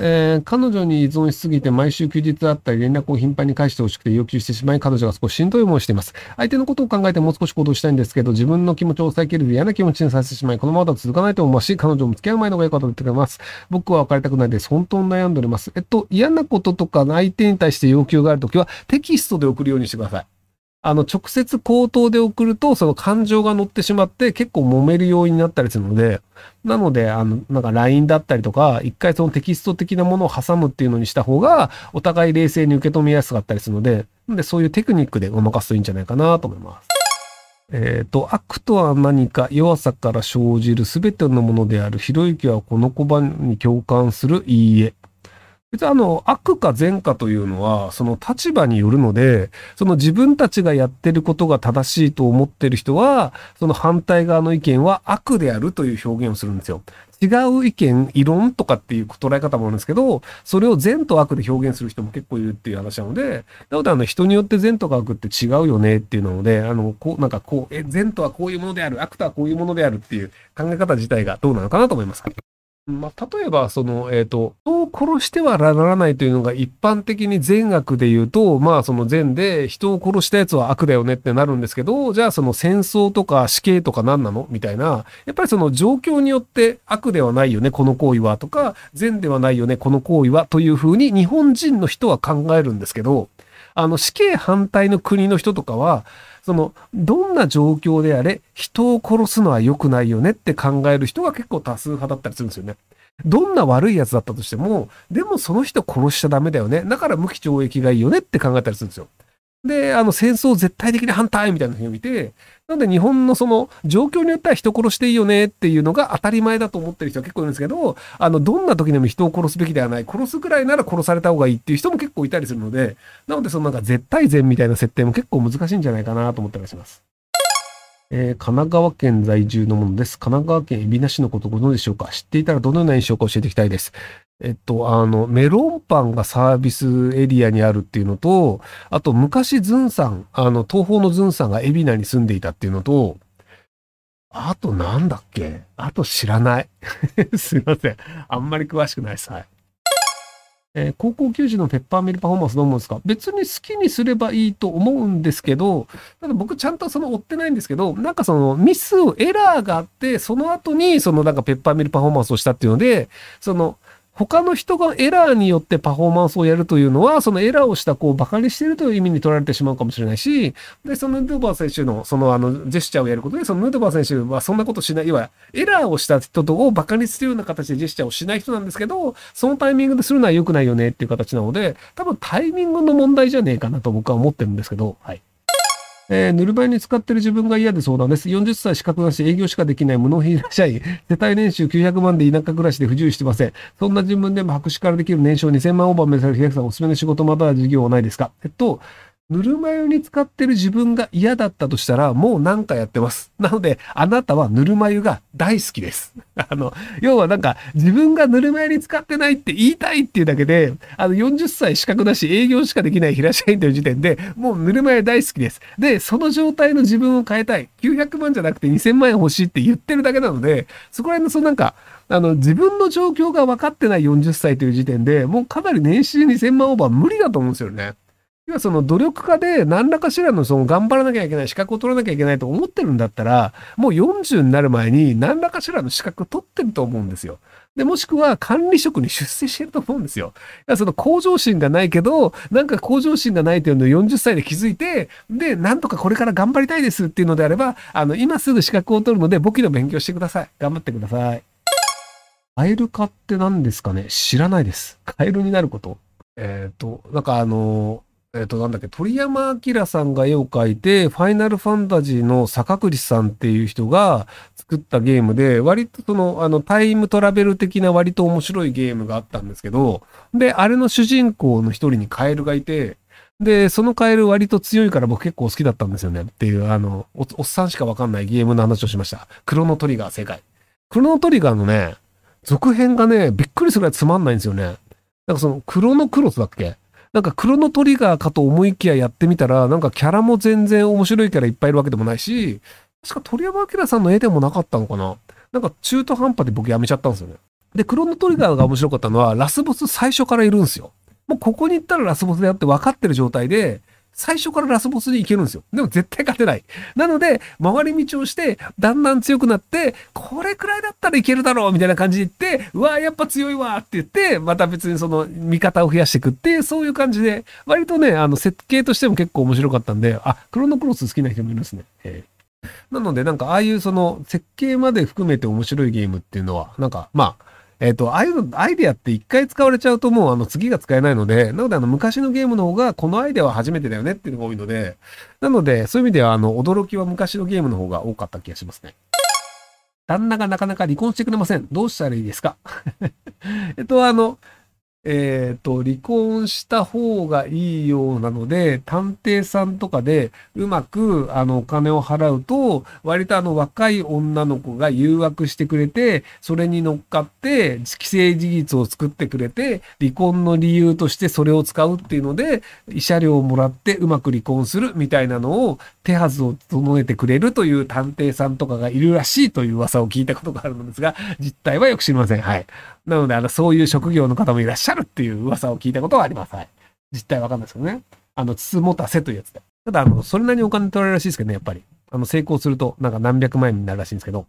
えー、彼女に依存しすぎて毎週休日あったり連絡を頻繁に返してほしくて要求してしまい彼女が少ししんどい思いをしています。相手のことを考えてもう少し行動したいんですけど自分の気持ちを抑えきれず嫌な気持ちにさせてしまいこのままだと続かないと思うし彼女も付き合う前の方が良かったと言ってくれます。僕は別れたくないです。本当に悩んでおります。えっと、嫌なこととか相手に対して要求があるときはテキストで送るようにしてください。あの、直接口頭で送ると、その感情が乗ってしまって結構揉める要因になったりするので、なので、あの、なんか LINE だったりとか、一回そのテキスト的なものを挟むっていうのにした方が、お互い冷静に受け止めやすかったりするので、でそういうテクニックでごまかすといいんじゃないかなと思います。えっ、ー、と、悪とは何か弱さから生じる全てのものである。ひろゆきはこの言葉に共感するいいえ。別にあの、悪か善かというのは、その立場によるので、その自分たちがやってることが正しいと思ってる人は、その反対側の意見は悪であるという表現をするんですよ。違う意見、異論とかっていう捉え方もあるんですけど、それを善と悪で表現する人も結構いるっていう話なので、なのであの人によって善とか悪って違うよねっていうので、あの、こう、なんかこう、え、善とはこういうものである、悪とはこういうものであるっていう考え方自体がどうなのかなと思います。まあ、例えば、その、えっ、ー、と、人を殺してはならないというのが一般的に善悪で言うと、まあ、その善で人を殺したやつは悪だよねってなるんですけど、じゃあその戦争とか死刑とか何なの？みたいな、やっぱりその状況によって悪ではないよね、この行為はとか、善ではないよね、この行為はというふうに日本人の人は考えるんですけど、あの死刑反対の国の人とかは、その、どんな状況であれ、人を殺すのは良くないよねって考える人が結構多数派だったりするんですよね。どんな悪い奴だったとしても、でもその人殺しちゃダメだよね。だから無期懲役がいいよねって考えたりするんですよ。で、あの、戦争絶対的に反対みたいなふうに見て、なんで日本のその状況によっては人殺していいよねっていうのが当たり前だと思ってる人は結構いるんですけど、あの、どんな時でも人を殺すべきではない。殺すくらいなら殺された方がいいっていう人も結構いたりするので、なのでそのなんか絶対善みたいな設定も結構難しいんじゃないかなと思ったりします。えー、神奈川県在住のものです。神奈川県海老名市のことご存知でしょうか？知っていたらどのような印象か教えていきたいです。えっと、あの、メロンパンがサービスエリアにあるっていうのと、あと、昔ズンさん、あの、東方のズンさんが海老名に住んでいたっていうのと、あとなんだっけ？あと知らない。すいません。あんまり詳しくないです。はい。えー、高校球児のペッパーミルパフォーマンスどう思うんですか？別に好きにすればいいと思うんですけど、ただ僕ちゃんとその追ってないんですけど、なんかそのミスを、エラーがあって、その後にそのなんかペッパーミルパフォーマンスをしたっていうので、その他の人がエラーによってパフォーマンスをやるというのは、そのエラーをした子を馬鹿にしているという意味に取られてしまうかもしれないし、で、そのヌードバー選手の、そのあの、ジェスチャーをやることで、そのヌードバー選手はそんなことしない、要は、エラーをした人とを馬鹿にするような形でジェスチャーをしない人なんですけど、そのタイミングでするのは良くないよねっていう形なので、多分タイミングの問題じゃねえかなと僕は思ってるんですけど、はい。えー、ぬるま湯に使ってる自分が嫌で相談です。40歳資格なし営業しかできない無能品社員。世帯年収900万で田舎暮らしで不自由してません。そんな自分でも白紙からできる年商2000万オーバー目指せる平さんおすすめの仕事または事業はないですか？えっと、ぬるま湯に使ってる自分が嫌だったとしたら、もう何かやってます。なので、あなたはぬるま湯が大好きです。あの、要はなんか、自分がぬるま湯に使ってないって言いたいっていうだけで、あの、40歳資格なし営業しかできない平社員という時点で、もうぬるま湯大好きです。で、その状態の自分を変えたい。900万じゃなくて2000万円欲しいって言ってるだけなので、そこら辺のそのなんか、あの、自分の状況が分かってない40歳という時点で、もうかなり年収2000万オーバー無理だと思うんですよね。要はその努力家で何らかしらのその頑張らなきゃいけない資格を取らなきゃいけないと思ってるんだったら、もう40になる前に何らかしらの資格を取ってると思うんですよ。で、もしくは管理職に出世してると思うんですよ。その向上心がないけど、なんか向上心がないというのを40歳で気づいて、で、なんとかこれから頑張りたいですっていうのであれば、あの、今すぐ資格を取るので簿記の勉強してください。頑張ってください。カエル化って何ですかね？知らないです。カエルになることえっ、ー、と、なんかあのーえっ、ー、と、なんだっけ、鳥山明さんが絵を描いて、ファイナルファンタジーの坂栗さんっていう人が作ったゲームで、割とその、あの、タイムトラベル的な割と面白いゲームがあったんですけど、で、あれの主人公の一人にカエルがいて、で、そのカエル割と強いから僕結構好きだったんですよねっていう、あのお、おっさんしかわかんないゲームの話をしました。クロノトリガー正解。クロノトリガーのね、続編がね、びっくりするぐらいつまんないんですよね。なんかその、クロノクロスだっけ？なんかクロノトリガーかと思いきややってみたら、なんかキャラも全然面白いキャラいっぱいいるわけでもないし、確か鳥山明さんの絵でもなかったのかななんか中途半端で僕やめちゃったんですよね。で、クロノトリガーが面白かったのは、ラスボス最初からいるんですよ。もうここに行ったらラスボスであって分かってる状態で、最初からラスボスに行けるんですよ。でも絶対勝てない。なので、回り道をして、だんだん強くなって、これくらいだったらいけるだろうみたいな感じで言って、うわやっぱ強いわって言って、また別にその味方を増やしていくって、そういう感じで、割とね、あの設計としても結構面白かったんで、あ、クロノクロス好きな人もいますね。えー、なので、なんかああいうその設計まで含めて面白いゲームっていうのは、なんかまあ、えっ、ー、と、ああいうのアイデアって一回使われちゃうともうあの次が使えないので、なのであの昔のゲームの方がこのアイデアは初めてだよねっていうのが多いので、なのでそういう意味ではあの驚きは昔のゲームの方が多かった気がしますね。旦那がなかなか離婚してくれません。どうしたらいいですか？えっと、あの、えっ、ー、と、離婚した方がいいようなので、探偵さんとかでうまく、あの、お金を払うと、割とあの、若い女の子が誘惑してくれて、それに乗っかって、既成事実を作ってくれて、離婚の理由としてそれを使うっていうので、慰謝料をもらってうまく離婚するみたいなのを、手はずを整えてくれるという探偵さんとかがいるらしいという噂を聞いたことがあるのですが、実態はよく知りません。はい。なので、あの、そういう職業の方もいらっしゃるっていう噂を聞いたことはあります。はい。実態わかんないですけどね。あの、つつもたせというやつで。ただ、あの、それなりにお金取られるらしいですけどね、やっぱり。あの、成功すると、なんか何百万円になるらしいんですけど。